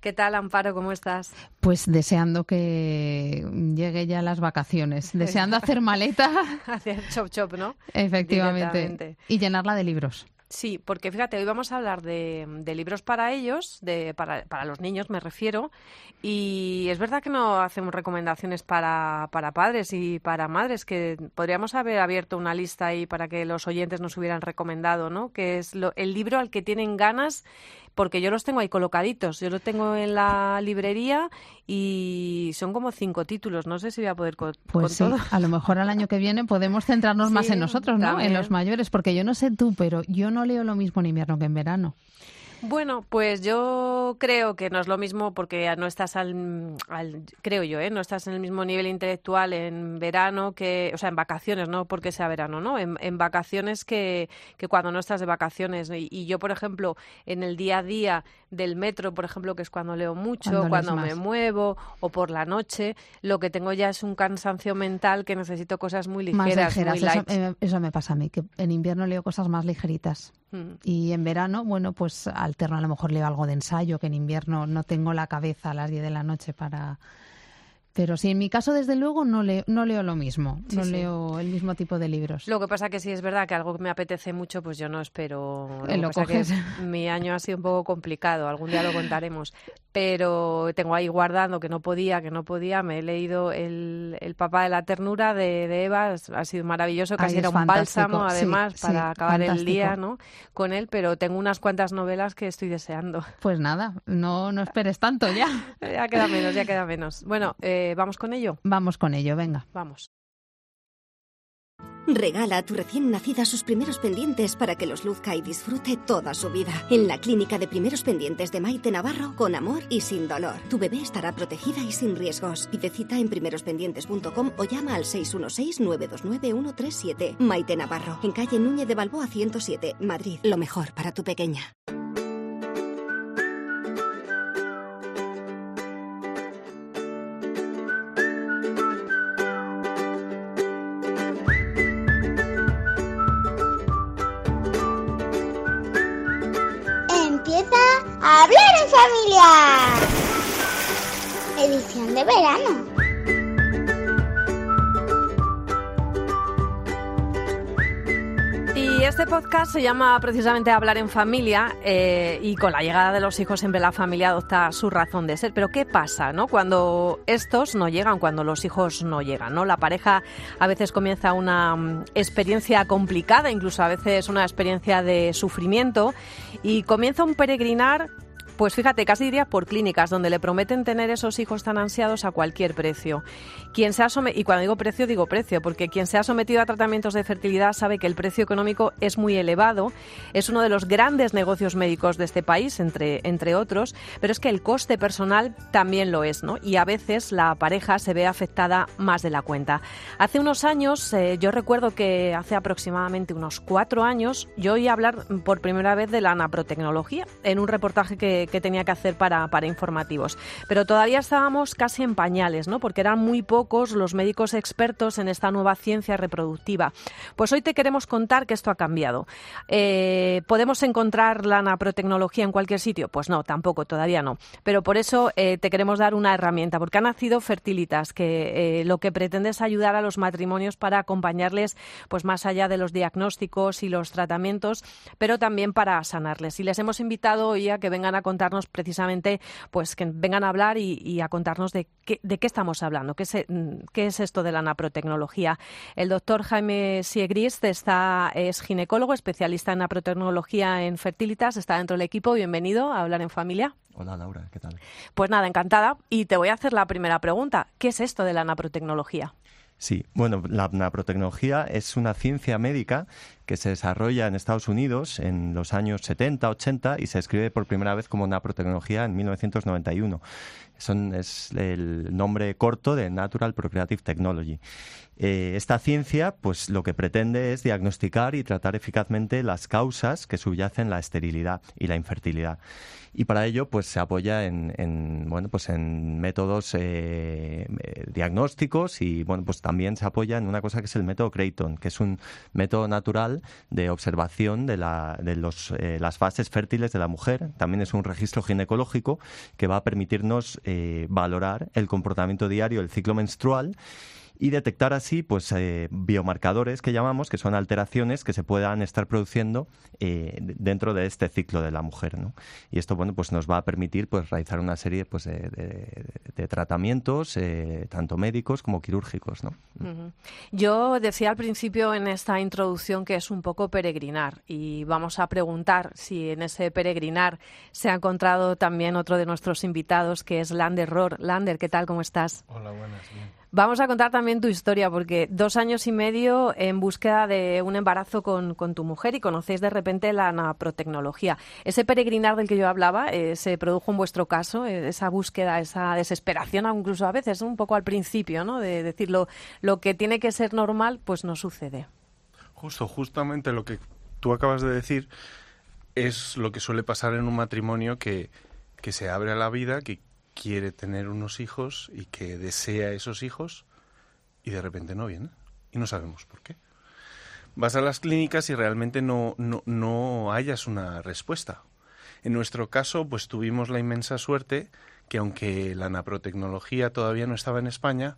¿Qué tal, Amparo? ¿Cómo estás? Pues deseando que llegue ya las vacaciones, deseando hacer maleta. hacer chop chop, ¿no? Efectivamente. Y llenarla de libros. Sí, porque fíjate, hoy vamos a hablar de, libros para ellos, de, para, para, los niños me refiero, y es verdad que no hacemos recomendaciones para, para padres y para madres, que podríamos haber abierto una lista ahí para que los oyentes nos hubieran recomendado, ¿no? Que es lo, el libro al que tienen ganas porque yo los tengo ahí colocaditos. Yo lo tengo en la librería y son como cinco títulos. No sé si voy a poder con, pues sí, A lo mejor al año que viene podemos centrarnos más en nosotros, ¿no? En los mayores, porque yo no sé tú, pero yo no leo lo mismo en invierno que en verano. Bueno, pues yo creo que no es lo mismo porque no estás al, creo yo, ¿eh? no estás en el mismo nivel intelectual en verano que, o sea, en vacaciones, no porque sea verano, ¿no? En, vacaciones que, que, cuando no estás de vacaciones. Y, yo, por ejemplo, en el día a día del metro, por ejemplo, que es cuando leo mucho, cuando, me muevo o por la noche, lo que tengo ya es un cansancio mental que necesito cosas muy ligeras, muy light. Eso, eso, me pasa a mí, que en invierno leo cosas más ligeritas. Mm. Y en verano, bueno, pues alterno a lo mejor leo algo de ensayo, que en invierno no tengo la cabeza a las 10 de la noche para, pero sí, en mi caso, desde luego, no leo, no leo lo mismo, no leo el mismo tipo de libros. Lo que pasa que sí es verdad que algo que me apetece mucho, pues yo no espero. Lo, lo coges. mi año ha sido un poco complicado, algún día lo contaremos. Pero tengo ahí guardando que no podía, que no podía. Me he leído El, el papá de la ternura de, Eva, ha sido maravilloso, casi era un bálsamo, además, para acabar el día ¿no? con él. Pero tengo unas cuantas novelas que estoy deseando. Pues nada, no, no esperes tanto ya. ya queda menos, ya queda menos. Bueno, eh, ¿vamos con ello? Vamos con ello, venga. Vamos. Regala a tu recién nacida sus primeros pendientes para que los luzca y disfrute toda su vida. En la clínica de primeros pendientes de Maite Navarro, con amor y sin dolor. Tu bebé estará protegida y sin riesgos. Pide cita en primerospendientes.com o llama al 616-929-137. Maite Navarro, en calle Núñez de Balboa 107, Madrid. Lo mejor para tu pequeña. De verano. Y este podcast se llama precisamente Hablar en familia eh, y con la llegada de los hijos siempre la familia adopta su razón de ser. Pero ¿qué pasa no? cuando estos no llegan, cuando los hijos no llegan? La pareja a veces comienza una mm, experiencia complicada, incluso a veces una experiencia de sufrimiento y comienza un peregrinar pues fíjate, casi diría por clínicas, donde le prometen tener esos hijos tan ansiados a cualquier precio. Quien se ha y cuando digo precio, digo precio, porque quien se ha sometido a tratamientos de fertilidad sabe que el precio económico es muy elevado, es uno de los grandes negocios médicos de este país, entre, entre otros, pero es que el coste personal también lo es, ¿no? Y a veces la pareja se ve afectada más de la cuenta. Hace unos años, eh, yo recuerdo que hace aproximadamente unos cuatro años, yo oí hablar por primera vez de la naprotecnología en un reportaje que, que tenía que hacer para, para informativos. Pero todavía estábamos casi en pañales, ¿no? Porque eran muy pocos los médicos expertos en esta nueva ciencia reproductiva. Pues hoy te queremos contar que esto ha cambiado. Eh, ¿Podemos encontrar la naprotecnología en cualquier sitio? Pues no, tampoco, todavía no. Pero por eso eh, te queremos dar una herramienta, porque ha nacido Fertilitas, que eh, lo que pretende es ayudar a los matrimonios para acompañarles, pues más allá de los diagnósticos y los tratamientos, pero también para sanarles. Y les hemos invitado hoy a que vengan a contar contarnos precisamente, pues que vengan a hablar y, a contarnos de qué, de qué estamos hablando, qué es, qué es esto de la naprotecnología. El doctor Jaime Siegrist está, es ginecólogo, especialista en naprotecnología en Fertilitas, está dentro del equipo. Bienvenido a Hablar en Familia. Hola Laura, ¿qué tal? Pues nada, encantada. Y te voy a hacer la primera pregunta. ¿Qué es esto de la naprotecnología? Sí, bueno, la naprotecnología es una ciencia médica que se desarrolla en Estados Unidos en los años 70, 80 y se escribe por primera vez como naprotecnología en 1991. Son, es el nombre corto de Natural Procreative Technology. Eh, esta ciencia, pues lo que pretende es diagnosticar y tratar eficazmente las causas que subyacen la esterilidad y la infertilidad. Y para ello, pues se apoya en, bueno, pues en métodos eh, eh, diagnósticos y bueno, pues también se apoya en una cosa que es el método Creighton, que es un método natural de observación de, los, eh, las fases fértiles de la mujer. También es un registro ginecológico que va a permitirnos eh, valorar el comportamiento diario del ciclo menstrual y detectar así pues eh, biomarcadores que llamamos que son alteraciones que se puedan estar produciendo eh, dentro de este ciclo de la mujer ¿no? y esto bueno pues nos va a permitir pues realizar una serie pues de, tratamientos eh, tanto médicos como quirúrgicos ¿no? yo decía al principio en esta introducción que es un poco peregrinar y vamos a preguntar si en ese peregrinar se ha encontrado también otro de nuestros invitados que es Lander Rohr Lander qué tal cómo estás hola buenas bien Vamos a contar también tu historia, porque dos años y medio en búsqueda de un embarazo con, tu mujer y conocéis de repente la naprotecnología. Ese peregrinar del que yo hablaba eh, se produjo en vuestro caso, eh, esa búsqueda, esa desesperación, incluso a veces un poco al principio, ¿no? De decir lo, que tiene que ser normal, pues no sucede. Justo, justamente lo que tú acabas de decir es lo que suele pasar en un matrimonio que, que se abre a la vida, que quiere tener unos hijos y que desea esos hijos y de repente no viene y no sabemos por qué. Vas a las clínicas y realmente no, no, no hayas una respuesta. En nuestro caso, pues tuvimos la inmensa suerte que aunque la naprotecnología todavía no estaba en España,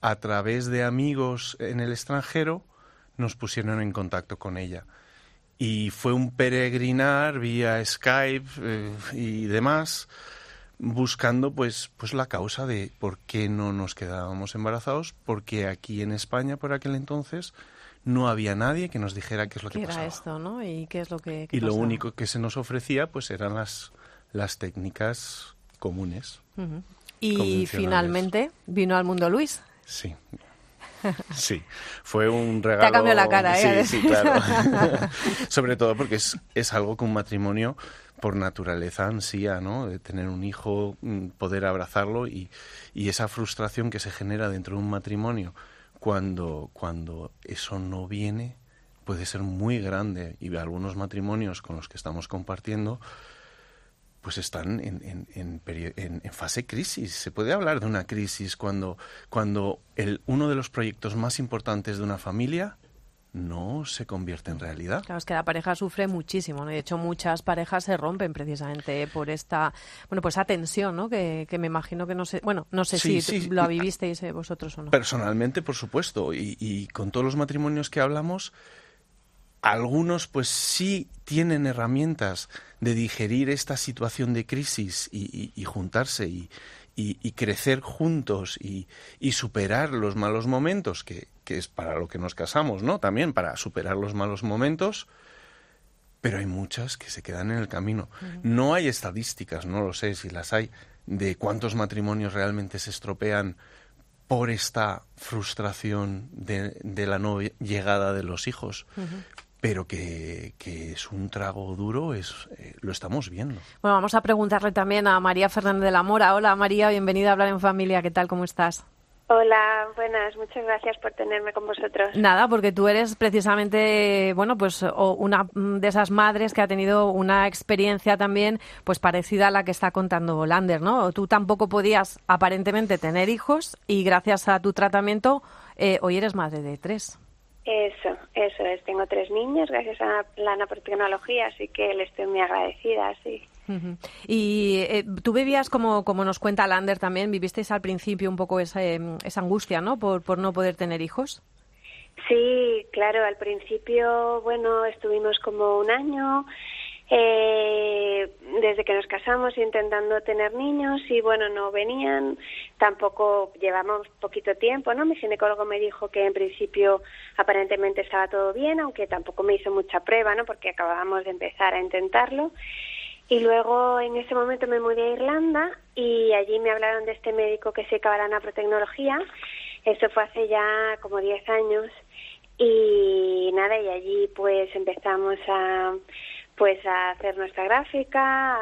a través de amigos en el extranjero nos pusieron en contacto con ella. Y fue un peregrinar vía Skype eh, y demás buscando pues pues la causa de por qué no nos quedábamos embarazados porque aquí en España por aquel entonces no había nadie que nos dijera qué es lo que pasaba. esto, ¿no? Y qué es lo que Y lo único que se nos ofrecía pues eran las las técnicas comunes. Y finalmente vino al mundo Luis. Sí. Sí, fue un regalo. Te ha cambiado la cara, ¿eh? Sí, sí, claro. Sobre todo porque es, es algo que un matrimonio por naturaleza ansía, ¿no? De tener un hijo, mm, poder abrazarlo y, esa frustración que se genera dentro de un matrimonio cuando, cuando eso no viene puede ser muy grande y algunos matrimonios con los que estamos compartiendo pues están en, en, en, en, fase crisis. Se puede hablar de una crisis cuando, cuando el, uno de los proyectos más importantes de una familia no se convierte en realidad. Claro, es que la pareja sufre muchísimo, De hecho, muchas parejas se rompen precisamente por esta, bueno, pues esa tensión, ¿no? Que, me imagino que no sé, bueno, no sé si lo vivisteis eh, vosotros o no. Personalmente, por supuesto, y, con todos los matrimonios que hablamos, algunos pues sí tienen herramientas de digerir esta situación de crisis y, juntarse y, crecer juntos y, superar los malos momentos que, que es para lo que nos casamos, ¿no? También para superar los malos momentos, pero hay muchas que se quedan en el camino. No hay estadísticas, no lo sé si las hay, de cuántos matrimonios realmente se estropean por esta frustración de, la no llegada de los hijos. Pero que, es un trago duro, es, eh, lo estamos viendo. Bueno, vamos a preguntarle también a María Fernández de la Mora. Hola María, bienvenida a Hablar en Familia. ¿Qué tal? ¿Cómo estás? Hola, buenas, muchas gracias por tenerme con vosotros. Nada, porque tú eres precisamente, bueno, pues una de esas madres que ha tenido una experiencia también, pues parecida a la que está contando Lander, ¿no? Tú tampoco podías aparentemente tener hijos y gracias a tu tratamiento eh, hoy eres madre de tres. Eso, eso es. Tengo tres niños gracias a la nanotecnología, así que le estoy muy agradecida, sí. Y eh, tú vivías, como, como nos cuenta Lander también, vivisteis al principio un poco esa, esa angustia, ¿no? Por, por no poder tener hijos. Sí, claro, al principio, bueno, estuvimos como un año eh, desde que nos casamos intentando tener niños y bueno, no venían, tampoco llevamos poquito tiempo, ¿no? Mi ginecólogo me dijo que en principio aparentemente estaba todo bien, aunque tampoco me hizo mucha prueba, ¿no? Porque acabábamos de empezar a intentarlo. Y luego en ese momento me mudé a Irlanda y allí me hablaron de este médico que se dedicaba a la naprotecnología. Eso fue hace ya como 10 años. Y nada, y allí pues empezamos a pues a hacer nuestra gráfica,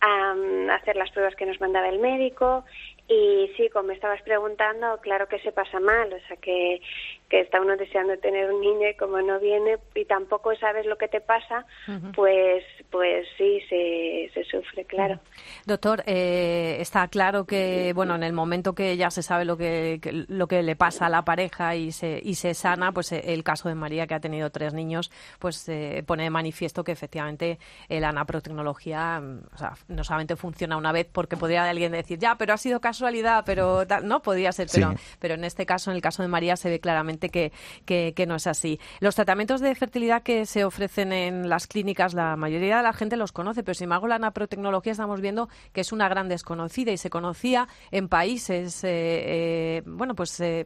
a, hacer las pruebas que nos mandaba el médico. Y sí, como estabas preguntando, claro que se pasa mal, o sea que, que está uno deseando tener un niño y como no viene y tampoco sabes lo que te pasa, pues, pues sí, se, se sufre, claro. Doctor, eh, está claro que, bueno, en el momento que ya se sabe lo que, lo que le pasa a la pareja y se, y se sana, pues eh, el caso de María, que ha tenido tres niños, pues eh, pone de manifiesto que efectivamente la anaprotecnología, mm, o sea, no solamente funciona una vez porque podría alguien decir, ya, pero ha sido casualidad, pero no podía ser, pero, pero en este caso, en el caso de María, se ve claramente que, que, no es así. Los tratamientos de fertilidad que se ofrecen en las clínicas, la mayoría de la gente los conoce, pero sin embargo la anaprotecnología estamos viendo que es una gran desconocida y se conocía en países, eh, eh, bueno, pues eh,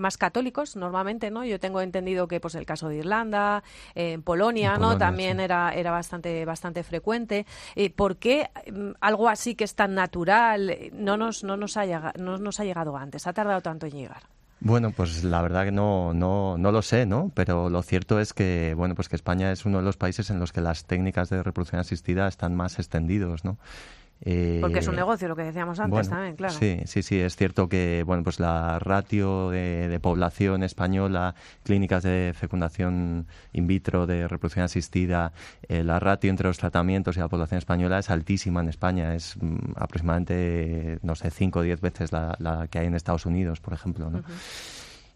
más católicos normalmente, ¿no? Yo tengo entendido que pues el caso de Irlanda, en Polonia, ¿no? También era, era bastante, bastante frecuente. ¿Por qué mm, algo así que es tan natural no nos, no nos, ha, llegado, no nos ha llegado antes? ¿Ha tardado tanto en llegar? Bueno, pues la verdad que no, no, no lo sé, ¿no? Pero lo cierto es que, bueno, pues que España es uno de los países en los que las técnicas de reproducción asistida están más extendidos, ¿no? Porque es un eh, negocio, lo que decíamos antes también, claro. Sí, sí, sí, es cierto que bueno, pues la ratio de, población española, clínicas de fecundación in vitro, de reproducción asistida, eh, la ratio entre los tratamientos y la población española es altísima en España, es mm, aproximadamente, no sé, 5 o 10 veces la, que hay en Estados Unidos, por ejemplo, ¿no?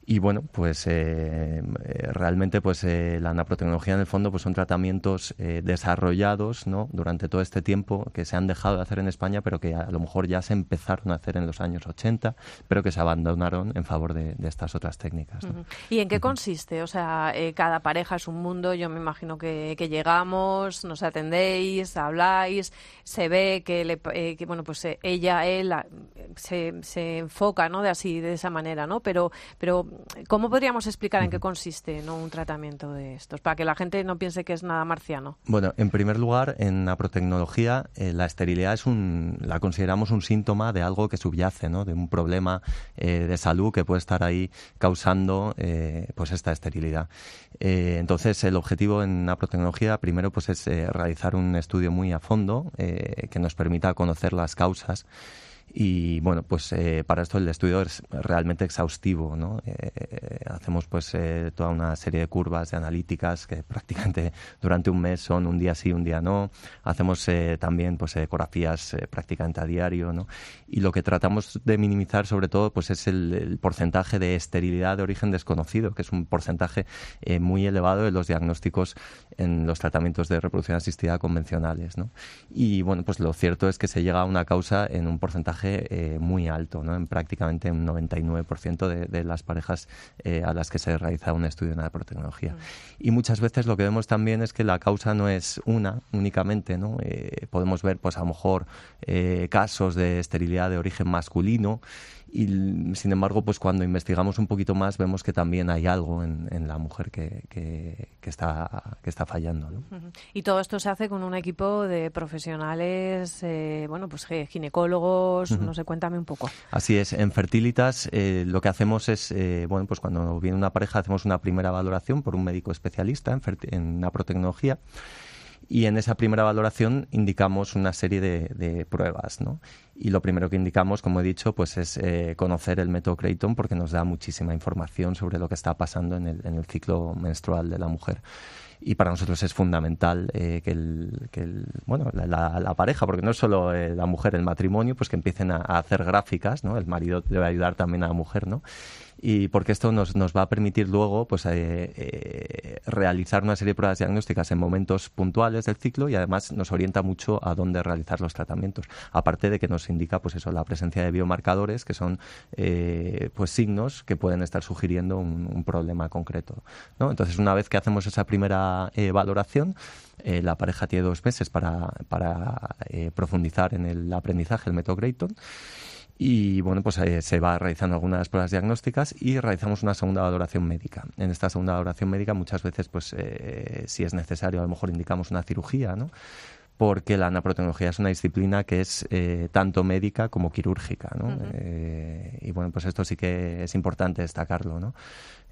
Y bueno, pues eh, eh, realmente pues eh, la naprotecnología en el fondo pues son tratamientos desarrollados ¿no? durante todo este tiempo que se han dejado de hacer en España, pero que a lo mejor ya se empezaron a hacer en los años 80, pero que se abandonaron en favor de, estas otras técnicas. ¿Y en qué consiste? O sea, cada pareja es un mundo, yo me imagino que, llegamos, nos atendéis, habláis, se ve que, le, que bueno, pues ella, él se, se enfoca, ¿no? De así, de esa manera, ¿no? Pero, pero ¿Cómo podríamos explicar en qué consiste ¿no? un tratamiento de estos? Para que la gente no piense que es nada marciano. Bueno, en primer lugar, en la protecnología, eh, la esterilidad es un, la consideramos un síntoma de algo que subyace, ¿no? de un problema eh, de salud que puede estar ahí causando eh, pues esta esterilidad. entonces, el objetivo en la protecnología, primero, pues es realizar un estudio muy a fondo que nos permita conocer las causas y bueno, pues eh, para esto el estudio es realmente exhaustivo, ¿no? Eh, hacemos pues eh, toda una serie de curvas de analíticas que prácticamente durante un mes son un día sí, un día no. Hacemos también pues ecografías prácticamente a diario, ¿no? Y lo que tratamos de minimizar sobre todo pues es el, porcentaje de esterilidad de origen desconocido, que es un porcentaje muy elevado de los diagnósticos en los tratamientos de reproducción asistida convencionales, ¿no? Y bueno, pues lo cierto es que se llega a una causa en un porcentaje eh, muy alto, ¿no? en prácticamente un 99% de, de, las parejas eh, a las que se realiza un estudio de protecnología. Mm. Y muchas veces lo que vemos también es que la causa no es una únicamente. ¿no? Eh, podemos ver, pues a lo mejor, casos de esterilidad de origen masculino y sin embargo, pues cuando investigamos un poquito más vemos que también hay algo en, la mujer que, que, está, que está fallando. Y todo esto se hace con un equipo de profesionales, eh, bueno, pues ginecólogos, no sé, cuéntame un poco. Así es, en Fertilitas eh, lo que hacemos es, eh, bueno, pues cuando viene una pareja hacemos una primera valoración por un médico especialista en, en naprotecnología y en esa primera valoración indicamos una serie de, pruebas, ¿no? Y lo primero que indicamos, como he dicho, pues es eh, conocer el método Creighton porque nos da muchísima información sobre lo que está pasando en el, en el ciclo menstrual de la mujer y para nosotros es fundamental eh, que, el, que el, bueno, la, la, pareja, porque no es solo eh, la mujer, el matrimonio, pues que empiecen a, a, hacer gráficas, ¿no? El marido debe ayudar también a la mujer, ¿no? Y porque esto nos, nos va a permitir luego pues, eh, eh, realizar una serie de pruebas diagnósticas en momentos puntuales del ciclo y además nos orienta mucho a dónde realizar los tratamientos. Aparte de que nos indica pues eso, la presencia de biomarcadores que son eh, pues signos que pueden estar sugiriendo un, problema concreto. ¿no? Entonces, una vez que hacemos esa primera valoración, la pareja tiene dos meses para, para profundizar en el aprendizaje del método Grayton y bueno, pues eh, se va realizando algunas pruebas diagnósticas y realizamos una segunda valoración médica. En esta segunda valoración médica muchas veces, pues eh, si es necesario, a lo mejor indicamos una cirugía, ¿no? porque la naprotecnología es una disciplina que es eh, tanto médica como quirúrgica, ¿no? Eh, y bueno, pues esto sí que es importante destacarlo, ¿no?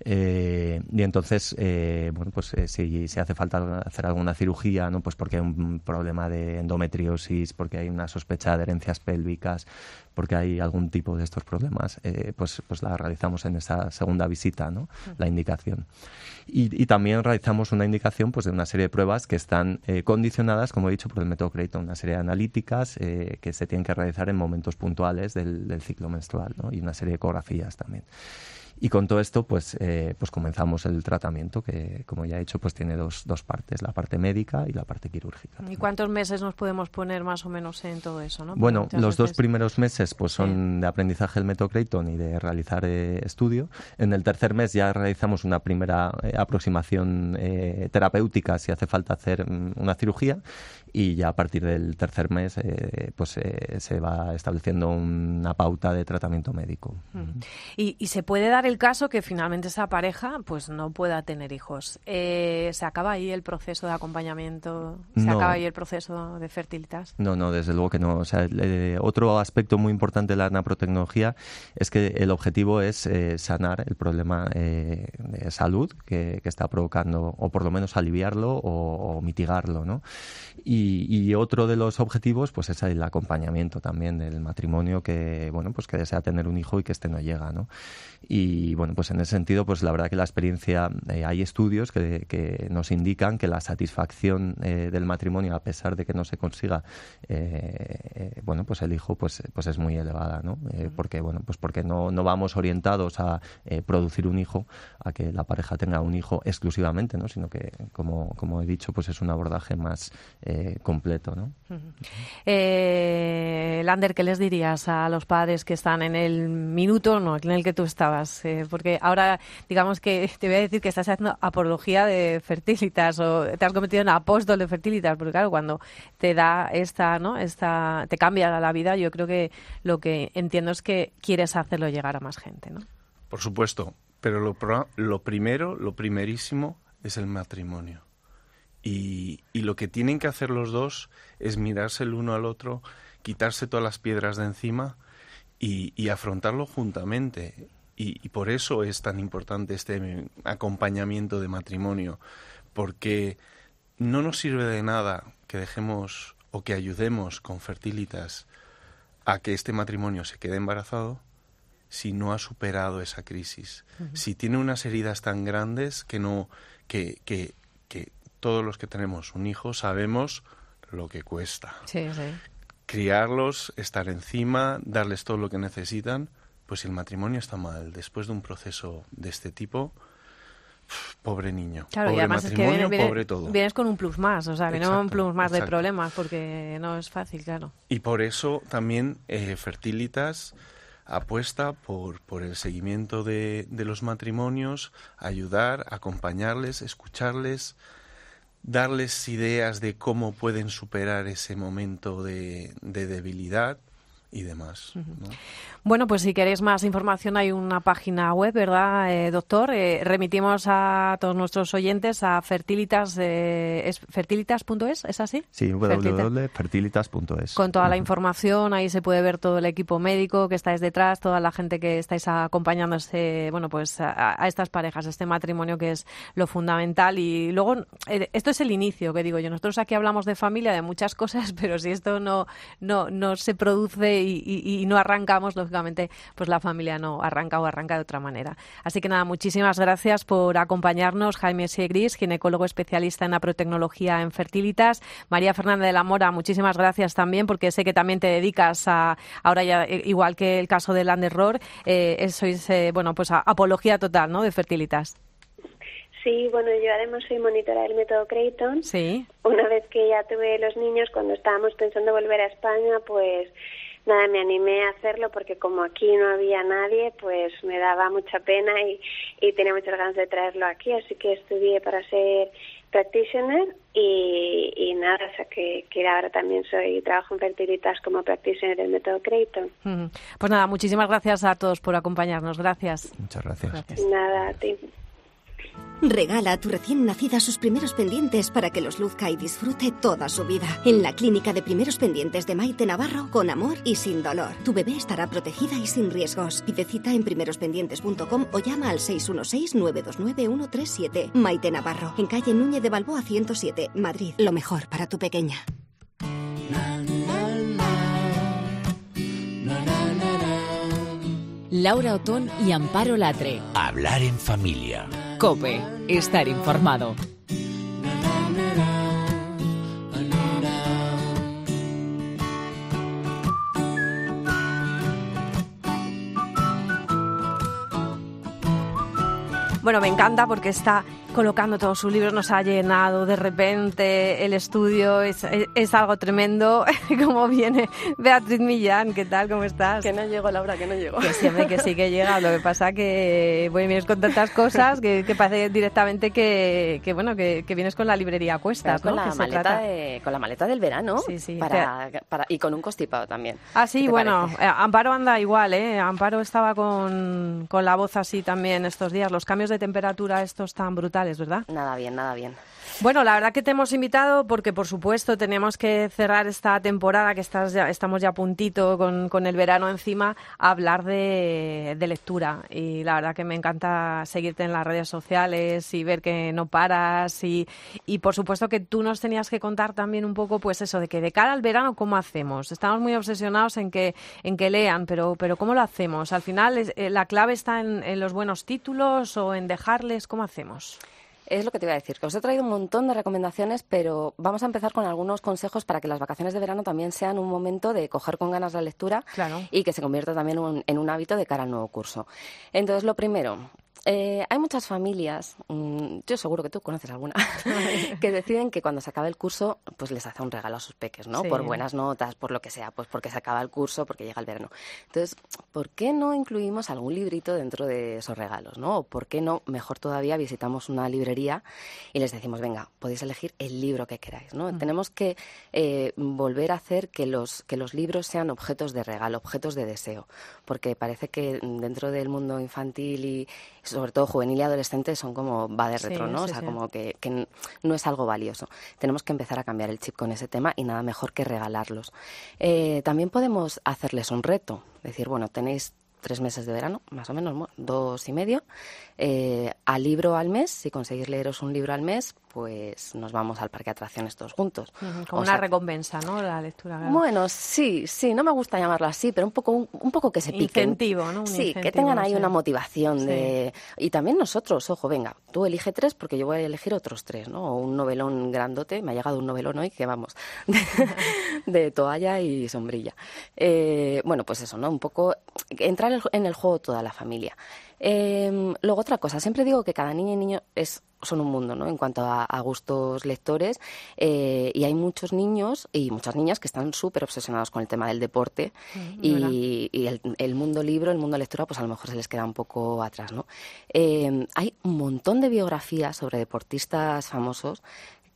Eh, y entonces, bueno, pues si, si, hace falta hacer alguna cirugía, ¿no? Pues porque hay un problema de endometriosis, porque hay una sospecha de adherencias pélvicas, porque hay algún tipo de estos problemas, pues, pues la realizamos en esa segunda visita, ¿no? La indicación. Y, también realizamos una indicación pues, de una serie de pruebas que están condicionadas, como he dicho, por el método Creighton, una serie de analíticas eh, que se tienen que realizar en momentos puntuales del, del ciclo menstrual ¿no? y una serie de ecografías también. Y con todo esto, pues, eh, pues comenzamos el tratamiento, que como ya he dicho, pues tiene dos, dos partes, la parte médica y la parte quirúrgica. ¿Y cuántos meses nos podemos poner más o menos en todo eso? Bueno, los dos primeros meses pues son de aprendizaje del método Creighton y de realizar eh, estudio. En el tercer mes ya realizamos una primera eh, aproximación terapéutica si hace falta hacer mm, una cirugía y ya a partir del tercer mes pues se va estableciendo una pauta de tratamiento médico. ¿Y, ¿Y se puede dar el caso que finalmente esa pareja pues no pueda tener hijos. Eh, ¿Se acaba ahí el proceso de acompañamiento? ¿Se acaba ahí el proceso de fertilitas? No, no, desde luego que no. O sea, eh, otro aspecto muy importante de la naprotecnología es que el objetivo es eh, sanar el problema de salud que, está provocando, o por lo menos aliviarlo o, mitigarlo, ¿no? Y, otro de los objetivos pues es el acompañamiento también del matrimonio que, bueno, pues que desea tener un hijo y que este no llega, ¿no? Y bueno, pues en ese sentido, pues la verdad que la experiencia, eh, hay estudios que, que, nos indican que la satisfacción eh, del matrimonio, a pesar de que no se consiga, eh, bueno, pues el hijo, pues, pues es muy elevada, ¿no? porque, bueno, pues porque no, no vamos orientados a producir un hijo, a que la pareja tenga un hijo exclusivamente, ¿no? Sino que, como, como he dicho, pues es un abordaje más completo, ¿no? Lander, ¿qué les dirías a los padres que están en el minuto, no, en el que tú estás eh, porque ahora, digamos que te voy a decir que estás haciendo apología de fertilitas o te has convertido en apóstol de fertilitas, porque claro, cuando te da esta, ¿no? Esta, te cambia la vida, yo creo que lo que entiendo es que quieres hacerlo llegar a más gente, ¿no? Por supuesto, pero lo, lo primero, lo primerísimo es el matrimonio. Y, y, lo que tienen que hacer los dos es mirarse el uno al otro, quitarse todas las piedras de encima y, y afrontarlo juntamente. Y, por eso es tan importante este acompañamiento de matrimonio, porque no nos sirve de nada que dejemos o que ayudemos con fertilitas a que este matrimonio se quede embarazado si no ha superado esa crisis, si tiene unas heridas tan grandes que no que, que, que, todos los que tenemos un hijo sabemos lo que cuesta. Criarlos, estar encima, darles todo lo que necesitan, pues si el matrimonio está mal después de un proceso de este tipo, pobre niño, claro, pobre matrimonio, pobre todo. Vienes con un plus más, o sea, que no un plus más de problemas, porque no es fácil, claro. Y por eso también eh, Fertilitas apuesta por, por el seguimiento de, de los matrimonios, ayudar, acompañarles, escucharles, darles ideas de cómo pueden superar ese momento de, de debilidad y demás. Bueno, pues si queréis más información hay una página web, ¿verdad, eh, doctor? Eh, remitimos a todos nuestros oyentes a fertilitas, eh, fertilitas.es, ¿es así? Sí, www.fertilitas.es. Con toda la información, ahí se puede ver todo el equipo médico que estáis detrás, toda la gente que estáis acompañando este, bueno, pues a, estas parejas, este matrimonio que es lo fundamental. Y luego, eh, esto es el inicio, que digo yo. Nosotros aquí hablamos de familia, de muchas cosas, pero si esto no, no, no se produce y, no arrancamos, lógicamente, pues la familia no arranca o arranca de otra manera. Así que nada, muchísimas gracias por acompañarnos, Jaime Segris, ginecólogo especialista en aprotecnología en fertilitas. María Fernanda de la Mora, muchísimas gracias también, porque sé que también te dedicas a, ahora ya, eh, igual que el caso del Landerror, eh, sois, eh, bueno, pues apología total, ¿no?, de fertilitas. Sí, bueno, yo además soy monitora del método Creighton. Sí. Una vez que ya tuve los niños, cuando estábamos pensando volver a España, pues nada, me animé a hacerlo porque como aquí no había nadie, pues me daba mucha pena y, y tenía muchas ganas de traerlo aquí, así que estudié para ser practitioner y, y nada, o sea que, que, ahora también soy, trabajo en fertilitas como practitioner del método Creighton. Pues nada, muchísimas gracias a todos por acompañarnos, gracias. Muchas gracias. gracias. Nada, a ti. Regala a tu recién nacida sus primeros pendientes para que los luzca y disfrute toda su vida. En la clínica de primeros pendientes de Maite Navarro, con amor y sin dolor. Tu bebé estará protegida y sin riesgos. Pide cita en primerospendientes.com o llama al 616-929-137. Maite Navarro, en calle Núñez de Balboa 107, Madrid. Lo mejor para tu pequeña. Laura Otón y Amparo Latre. Hablar en familia. Cope, estar informado. Bueno, me encanta porque está colocando todos sus libros, nos ha llenado de repente el estudio, es, algo tremendo. como viene Beatriz Millán, ¿qué tal? ¿Cómo estás? Que no llego, Laura, que no llego. Que siempre que sí que llega, lo que pasa que bueno, vienes con tantas cosas que, parece directamente que, bueno, que, vienes con la librería a cuestas, con, la maleta con la maleta del verano sí, sí. Para, y con un constipado también. Ah, sí, bueno, eh, Amparo anda igual, ¿eh? Amparo estaba con, con la voz así también estos días, los cambios de temperatura estos tan brutales ¿verdad? Nada bien, nada bien. Bueno, la verdad que te hemos invitado porque, por supuesto, tenemos que cerrar esta temporada, que estás ya, estamos ya a puntito con, el verano encima, a hablar de, lectura. Y la verdad que me encanta seguirte en las redes sociales y ver que no paras. Y, y, por supuesto, que tú nos tenías que contar también un poco, pues eso, de que de cara al verano, ¿cómo hacemos? Estamos muy obsesionados en que, en que lean, pero, pero ¿cómo lo hacemos? Al final, eh, ¿la clave está en, en los buenos títulos o en dejarles? ¿Cómo hacemos? Es lo que te iba a decir, que os he traído un montón de recomendaciones, pero vamos a empezar con algunos consejos para que las vacaciones de verano también sean un momento de coger con ganas la lectura y que se convierta también en un hábito de cara al nuevo curso. Entonces, lo primero, eh, hay muchas familias, mm, yo seguro que tú conoces alguna, que deciden que cuando se acabe el curso, pues les hace un regalo a sus peques, ¿no? Por buenas notas, por lo que sea, pues porque se acaba el curso, porque llega el verano. Entonces, ¿por qué no incluimos algún librito dentro de esos regalos, ¿no? O por qué no, mejor todavía, visitamos una librería y les decimos, venga, podéis elegir el libro que queráis, ¿no? Mm. Tenemos que eh, volver a hacer que los, que los libros sean objetos de regalo, objetos de deseo, porque parece que dentro del mundo infantil y sobre todo juvenil y adolescente, son como va de retro, ¿no? o sea, como que, que, no es algo valioso. Tenemos que empezar a cambiar el chip con ese tema y nada mejor que regalarlos. Eh, también podemos hacerles un reto, decir, bueno, tenéis tres meses de verano, más o menos, dos y medio, eh, al libro al mes, si conseguís leeros un libro al mes, pues nos vamos al parque de atracciones todos juntos. como una recompensa, ¿no? La lectura. Bueno, sí, sí, no me gusta llamarlo así, pero un poco, un, poco que se piquen. Incentivo, ¿no? sí, que tengan ahí una motivación de... Y también nosotros, ojo, venga, tú elige tres porque yo voy a elegir otros tres, ¿no? O un novelón grandote, me ha llegado un novelón hoy que vamos, de, toalla y sombrilla. Eh, bueno, pues eso, ¿no? Un poco entrar en el juego toda la familia. Eh, luego otra cosa, siempre digo que cada niña y niño es son un mundo, ¿no? En cuanto a, gustos lectores eh, y hay muchos niños y muchas niñas que están súper obsesionados con el tema del deporte mm, y, el, mundo libro, el mundo lectura, pues a lo mejor se les queda un poco atrás, ¿no? Eh, hay un montón de biografías sobre deportistas famosos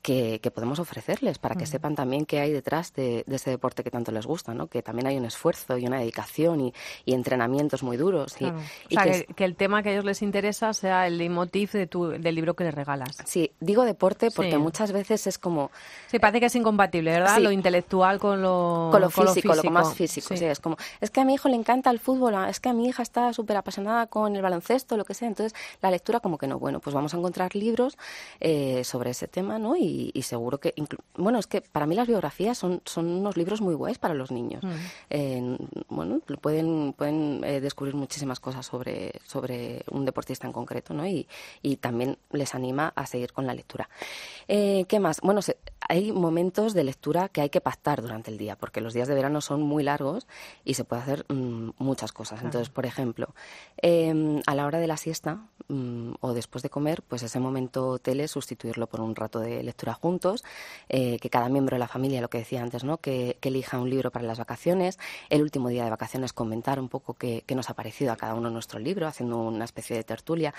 que, podemos ofrecerles para que mm. sepan también qué hay detrás de, ese deporte que tanto les gusta, ¿no? Que también hay un esfuerzo y una dedicación y, entrenamientos muy duros. Y, o sea, que, el tema que a ellos les interesa sea el leitmotiv de tu, del libro que les regalas. Sí, digo deporte porque muchas veces es como... Sí, parece que es incompatible, ¿verdad? Lo intelectual con lo, con lo, físico, lo, más físico. Sí. es como, es que a mi hijo le encanta el fútbol, es que a mi hija está súper apasionada con el baloncesto, lo que sea. Entonces, la lectura como que no. Bueno, pues vamos a encontrar libros eh, sobre ese tema, ¿no? Y, y, seguro que, bueno, es que para mí las biografías son, son unos libros muy guays para los niños. Mm. bueno, pueden, pueden eh, descubrir muchísimas cosas sobre, sobre un deportista en concreto, ¿no? Y, y también les anima a seguir con la lectura. Eh, ¿Qué más? Bueno, hay momentos de lectura que hay que pactar durante el día, porque los días de verano son muy largos y se puede hacer mm, muchas cosas. Entonces, por ejemplo, em, a la hora de la siesta mm, o después de comer, pues ese momento tele sustituirlo por un rato de lectura juntos, eh, que cada miembro de la familia, lo que decía antes, ¿no? Que, elija un libro para las vacaciones, el último día de vacaciones comentar un poco qué, qué nos ha parecido a cada uno nuestro libro, haciendo una especie de tertulia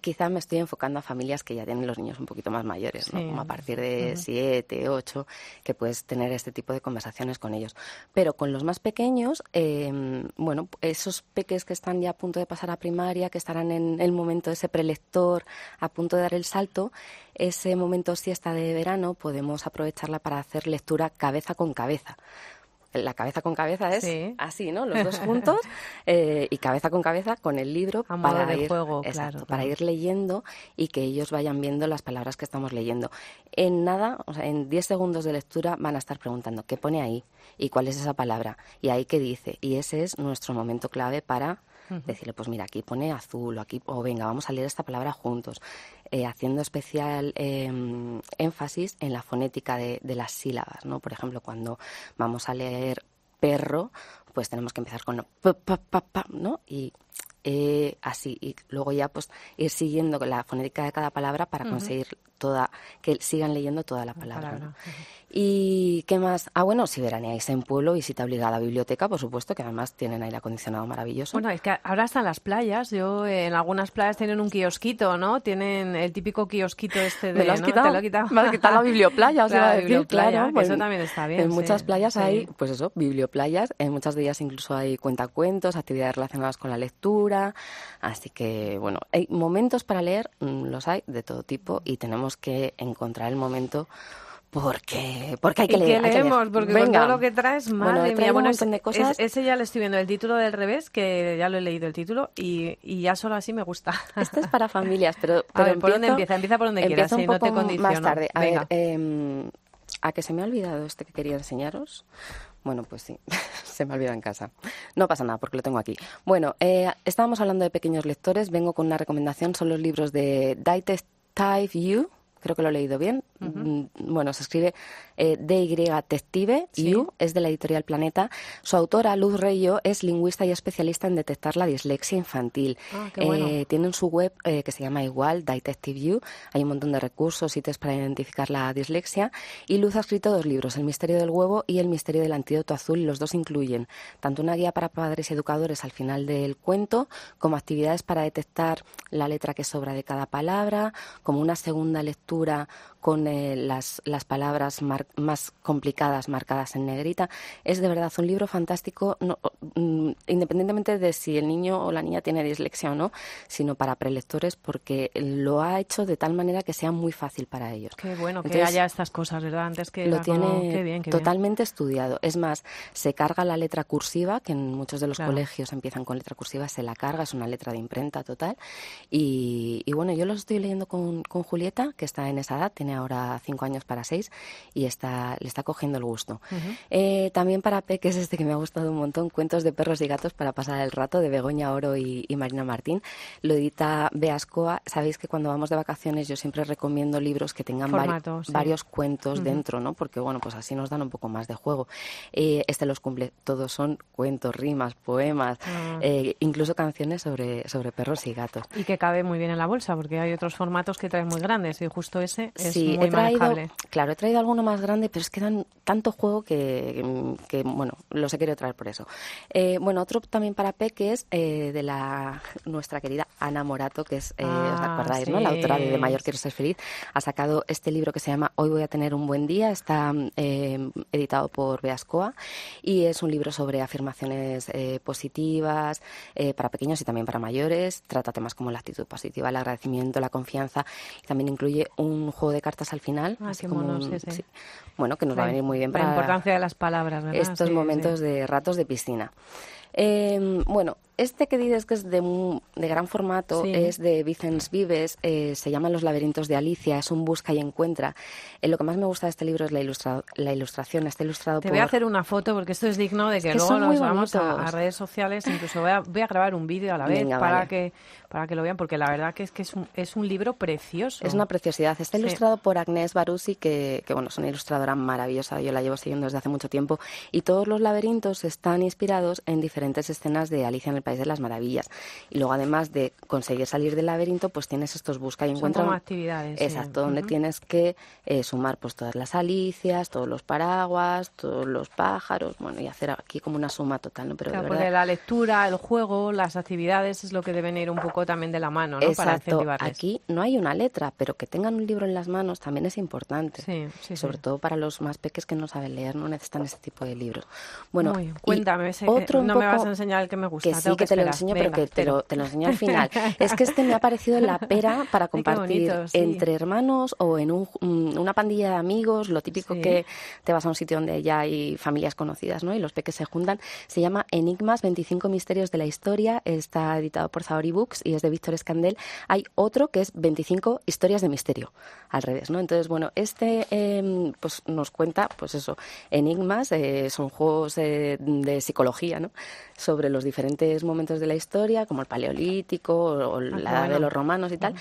quizá me estoy enfocando a familias que ya tienen los niños un poquito más mayores, ¿no? Como a partir de siete, ocho, que puedes tener este tipo de conversaciones con ellos. Pero con los más pequeños, em, bueno, esos peques que están ya a punto de pasar a primaria, que estarán en el momento de ese prelector, a punto de dar el salto, ese momento siesta de verano podemos aprovecharla para hacer lectura cabeza con cabeza la cabeza con cabeza es así, ¿no? Los dos juntos eh, y cabeza con cabeza con el libro para, ir, para ir leyendo y que ellos vayan viendo las palabras que estamos leyendo. En nada, o sea, en 10 segundos de lectura van a estar preguntando qué pone ahí y cuál es esa palabra y ahí qué dice. Y ese es nuestro momento clave para decirle, pues mira, aquí pone azul o aquí, o venga, vamos a leer esta palabra juntos. Eh, haciendo especial em, énfasis en la fonética de, las sílabas, ¿no? Por ejemplo, cuando vamos a leer perro, pues tenemos que empezar con p, ¿no? Y eh, así, y luego ya pues ir siguiendo la fonética de cada palabra para conseguir toda, que sigan leyendo toda la palabra. ¿Y qué más? Ah, bueno, si veraneáis en pueblo, visita obligada a la biblioteca, por supuesto, que además tienen aire acondicionado maravilloso. Bueno, es que ahora están las playas. Yo en algunas playas tienen un kiosquito, ¿no? Tienen el típico kiosquito este de... ¿Me lo has quitado? Te lo he quitado. Me has quitado la biblioplaya, o sea, claro. Pues, eso también está bien. En muchas playas hay, pues eso, biblioplayas. En muchas de ellas incluso hay cuentacuentos, actividades relacionadas con la lectura. Así que, bueno, hay momentos para leer, mm, los hay de todo tipo y tenemos que encontrar el momento porque, porque hay que leer. ¿Qué leemos? Porque con todo lo que traes, madre mía. Bueno, de cosas. ese ya le estoy viendo el título del revés, que ya lo he leído el título, y, y ya solo así me gusta. Este es para familias, pero, pero ver, ¿por dónde empieza? Empieza por donde quieras, un no te condiciono. Más tarde. A ver, eh, a que se me ha olvidado este que quería enseñaros. Bueno, pues sí, se me olvida en casa. No pasa nada porque lo tengo aquí. Bueno, eh, estábamos hablando de pequeños lectores. Vengo con una recomendación. Son los libros de Type You creo que lo he leído bien. Mm, bueno, se escribe eh, DY Detective, You, es de la editorial Planeta. Su autora, Luz Reyo, es lingüista y especialista en detectar la dislexia infantil. Ah, eh, tienen su web eh, que se llama igual, Detective You. Hay un montón de recursos y test para identificar la dislexia. Y Luz ha escrito dos libros, El misterio del huevo y El misterio del antídoto azul. Los dos incluyen tanto una guía para padres y educadores al final del cuento, como actividades para detectar la letra que sobra de cada palabra, como una segunda lectura cultura, con eh, las, las, palabras más complicadas marcadas en negrita. Es de verdad un libro fantástico, mm, independientemente de si el niño o la niña tiene dislexia o no, sino para prelectores porque lo ha hecho de tal manera que sea muy fácil para ellos. Qué bueno que haya estas cosas, ¿verdad? Antes que lo tiene totalmente estudiado. Es más, se carga la letra cursiva, que en muchos de los colegios empiezan con letra cursiva, se la carga, es una letra de imprenta total. Y, bueno, yo lo estoy leyendo con, con Julieta, que está en esa edad, tiene ahora cinco años para seis y está, le está cogiendo el gusto. Eh, también para Peques, este que me ha gustado un montón, Cuentos de perros y gatos para pasar el rato de Begoña Oro y, Marina Martín. Lo edita Beascoa. Sabéis que cuando vamos de vacaciones yo siempre recomiendo libros que tengan varios cuentos dentro, ¿no? Porque bueno, pues así nos dan un poco más de juego. Eh, este los cumple. Todos son cuentos, rimas, poemas, ah. eh, incluso canciones sobre, sobre perros y gatos. Y que cabe muy bien en la bolsa, porque hay otros formatos que traen muy grandes y justo ese es sí, he traído, claro, he traído alguno más grande, pero es que dan tanto juego que, bueno, los he querido traer por eso. Eh, bueno, otro también para peques eh, de la nuestra querida Ana Morato, que es, eh, os ah, acordáis, ¿no? La autora de De Mayor Quiero Ser Feliz, ha sacado este libro que se llama Hoy voy a tener un buen día, está editado por Beascoa y es un libro sobre afirmaciones positivas para pequeños y también para mayores. Trata temas como la actitud positiva, el agradecimiento, la confianza y también incluye un juego de cartas al final. Ah, bueno, que nos va a venir muy bien para la importancia de las palabras, estos momentos de ratos de piscina. Eh, bueno, este que dices que es de, de gran formato es de Vicens Vives, eh, se llama Los laberintos de Alicia, es un busca y encuentra. Eh, lo que más me gusta de este libro es la, la ilustración, está ilustrado Te por... voy a hacer una foto porque esto es digno de que, luego nos vamos a, redes sociales, incluso voy a, voy a grabar un vídeo a la vez para, que, para que lo vean, porque la verdad que es que es un, es un libro precioso. Es una preciosidad. Está ilustrado por Agnès Barussi, que, que bueno, es una ilustradora maravillosa, yo la llevo siguiendo desde hace mucho tiempo, y todos los laberintos están inspirados en diferentes escenas de Alicia en el País de las Maravillas. Y luego, además de conseguir salir del laberinto, pues tienes estos busca y encuentra. Son como actividades. Exacto, donde tienes que eh, sumar pues todas las alicias, todos los paraguas, todos los pájaros, bueno, y hacer aquí como una suma total, ¿no? Pero de verdad... la lectura, el juego, las actividades es lo que deben ir un poco también de la mano, ¿no? Exacto. Para Aquí no hay una letra, pero que tengan un libro en las manos también es importante. Sí, sí, Sobre todo para los más peques que no saben leer, no necesitan ese tipo de libros. Bueno, cuéntame, otro no me vas a enseñar el que me gusta. Que sí, que, te lo enseño, pero que te lo, te lo, enseño al final. es que este me ha parecido la pera para compartir entre hermanos o en un, mm, una pandilla de amigos, lo típico que te vas a un sitio donde ya hay familias conocidas, ¿no? Y los peques se juntan. Se llama Enigmas, 25 misterios de la historia. Está editado por Zaori Books y es de Víctor Escandel. Hay otro que es 25 historias de misterio, al revés, ¿no? Entonces, bueno, este em, pues nos cuenta, pues eso, enigmas, eh, son juegos eh, de psicología, ¿no? Sobre los diferentes momentos de la historia, como el paleolítico o, ah, la edad de los romanos y tal.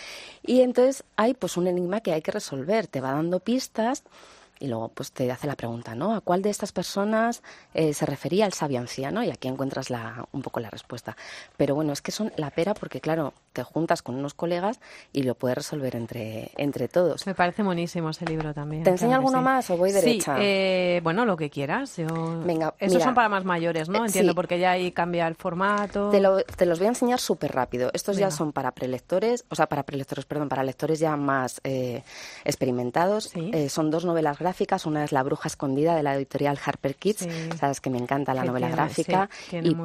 Y entonces hay pues un enigma que hay que resolver, te va dando pistas y luego pues te hace la pregunta, ¿no? ¿A cuál de estas personas eh, se refería el sabio anciano? Y aquí encuentras la, un poco la respuesta. Pero bueno, es que son la pera porque, claro, te juntas con unos colegas y lo puedes resolver entre, entre todos. Me parece buenísimo ese libro también. ¿Te enseño alguno más o voy derecha? Sí, eh, bueno, lo que quieras. Venga, Esos son para más mayores, ¿no? Eh, Entiendo, porque ya ahí cambia el formato. Te, te los voy a enseñar súper rápido. Estos ya son para prelectores, o sea, para prelectores, perdón, para lectores ya más experimentados. son dos novelas gráficas. Una es La bruja escondida de la editorial Harper Kids. Sabes que me encanta la novela gráfica. y,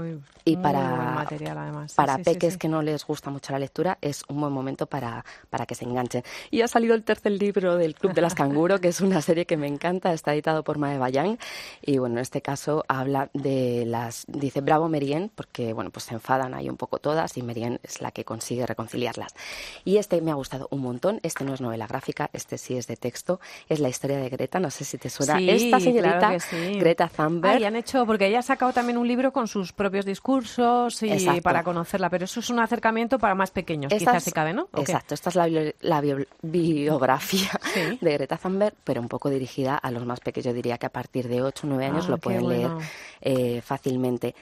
y para, material, además. para peques que no les gusta mucho la lectura es un buen momento para, para que se enganchen. Y ha salido el tercer libro del Club de las Canguro, que es una serie que me encanta. Está editado por Mae Bayán. Y bueno, en este caso habla de las. Dice Bravo Merien, porque bueno, pues se enfadan ahí un poco todas y Merien es la que consigue reconciliarlas. Y este me ha gustado un montón. Este no es novela gráfica, este sí es de texto. Es la historia de Greta. No sé si te suena. Esta señorita, Greta Thunberg. y han hecho, porque ella ha sacado también un libro con sus propios discursos y para conocerla, pero eso es un acercamiento para más pequeños, quizás se cabe, ¿no? Exacto, esta es la, biografía de Greta Thunberg, pero un poco dirigida a los más pequeños. Yo diría que a partir de 8 o 9 años lo pueden leer eh, fácilmente.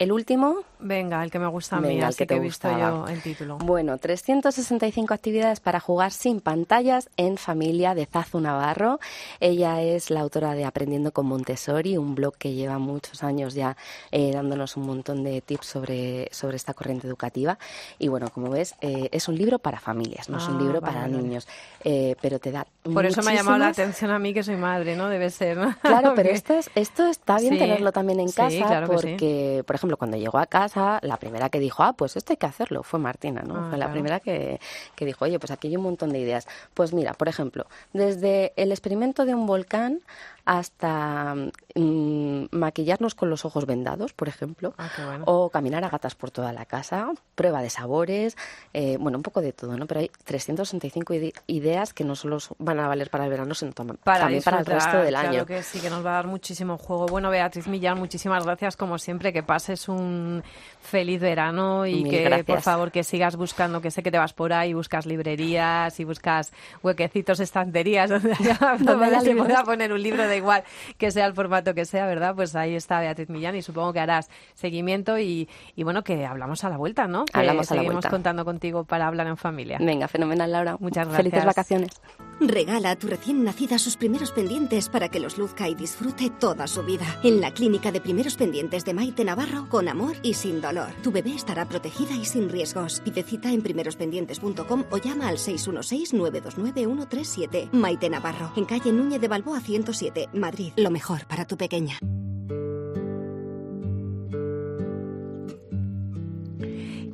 El último. Venga, el que me gusta a mí, así que, he visto yo el título. Bueno, 365 actividades para jugar sin pantallas en familia de Zazu Navarro. Ella es la autora de Aprendiendo con Montessori, un blog que lleva muchos años ya eh, dándonos un montón de tips sobre, sobre esta corriente educativa. Y bueno, como ves, eh, es un libro para familias, no es un ah, libro para niños, eh, pero te da. Por eso me ha llamado la atención a mí que soy madre, ¿no? Debe ser. Claro, pero esto, esto está bien tenerlo también en casa porque, por ejemplo, cuando llegó a casa, la primera que dijo, ah, pues esto hay que hacerlo, fue Martina, ¿no? Ah, fue la primera que, que dijo, oye, pues aquí hay un montón de ideas. Pues mira, por ejemplo, desde el experimento de un volcán hasta mm, maquillarnos con los ojos vendados, por ejemplo, ah, o caminar a gatas por toda la casa, prueba de sabores, eh, bueno, un poco de todo, ¿no? Pero hay 365 ideas que no solo van a valer para el verano, sino también para el resto del claro año. que sí, que nos va a dar muchísimo juego. Bueno, Beatriz Millán, muchísimas gracias como siempre, que pases un feliz verano y que por favor que sigas buscando, que sé que te vas por ahí, buscas librerías y buscas huequecitos, estanterías donde, donde se pueda poner un libro, da igual que sea el formato que sea, ¿verdad? Pues ahí está Beatriz Millán y supongo que harás seguimiento y, bueno, que hablamos a la vuelta, ¿no? Que hablamos a la vuelta. contando contigo para hablar en familia. Venga, fenomenal, Laura. Muchas gracias. Felices vacaciones. Regala a tu recién nacida sus primeros pendientes para que los luzca y disfrute toda su vida. En la clínica de primeros pendientes de Maite Navarro, con amor y sin dolor. Tu bebé estará protegida y sin riesgos. Pide cita en primerospendientes.com o llama al 616-929-137. Maite Navarro, en calle Núñez de Balboa 107, Madrid. Lo mejor para tu pequeña.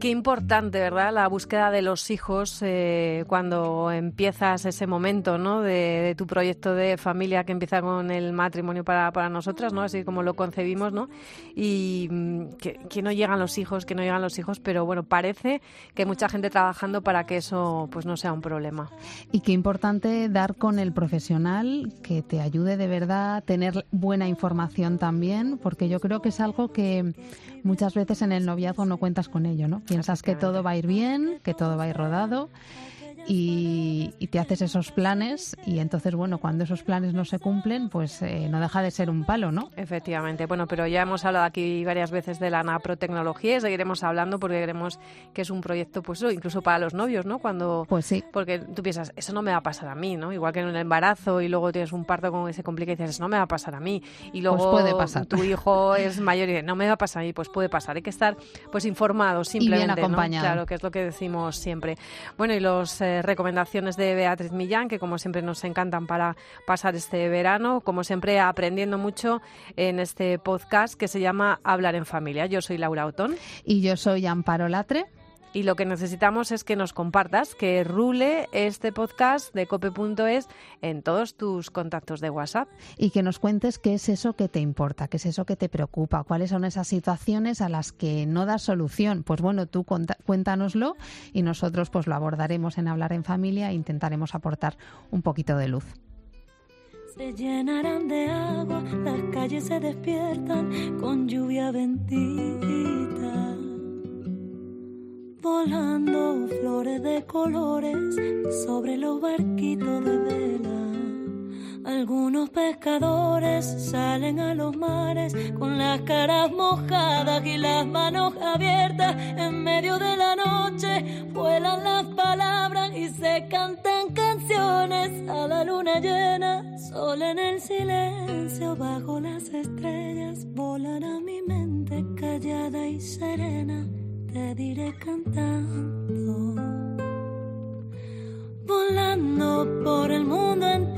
Qué importante, ¿verdad? La búsqueda de los hijos eh, cuando empiezas ese momento, ¿no? De, tu proyecto de familia que empieza con el matrimonio para, para nosotras, ¿no? Así como lo concebimos, ¿no? Y mm, que, no llegan los hijos, que no llegan los hijos, pero bueno, parece que hay mucha gente trabajando para que eso pues no sea un problema. Y qué importante dar con el profesional que te ayude de verdad, tener buena información también, porque yo creo que es algo que muchas veces en el noviazgo no cuentas con ello, ¿no? Piensas que todo va a ir bien, que todo va a ir rodado y, te haces esos planes y entonces, bueno, cuando esos planes no se cumplen, pues eh, no deja de ser un palo, ¿no? Efectivamente. Bueno, pero ya hemos hablado aquí varias veces de la naprotecnología y seguiremos hablando porque creemos que es un proyecto, pues incluso para los novios, ¿no? Cuando, pues sí. Porque tú piensas, eso no me va a pasar a mí, ¿no? Igual que en el embarazo y luego tienes un parto con ese complica y dices, eso no me va a pasar a mí. Y luego pues puede pasar. tu hijo es mayor y dice, no me va a pasar a mí, pues puede pasar. Hay que estar pues informado simplemente. Y bien acompañado. Claro, que es lo que decimos siempre. Bueno, y los eh, recomendaciones de Beatriz Millán, que como siempre nos encantan para pasar este verano, como siempre aprendiendo mucho en este podcast que se llama Hablar en Familia. Yo soy Laura Otón. Y yo soy Amparo Latre y lo que necesitamos es que nos compartas, que rule este podcast de cope.es en todos tus contactos de WhatsApp. Y que nos cuentes qué es eso que te importa, qué es eso que te preocupa, cuáles son esas situaciones a las que no das solución. Pues bueno, tú cuéntanoslo y nosotros pues lo abordaremos en Hablar en Familia e intentaremos aportar un poquito de luz. Se llenarán de agua, las calles se despiertan con lluvia bendita volando flores de colores sobre los barquitos de vela. Algunos pescadores salen a los mares con las caras mojadas y las manos abiertas. En medio de la noche vuelan las palabras y se cantan canciones a la luna llena. Sol en el silencio bajo las estrellas volará mi mente callada y serena te diré cantando, volando por el mundo entero,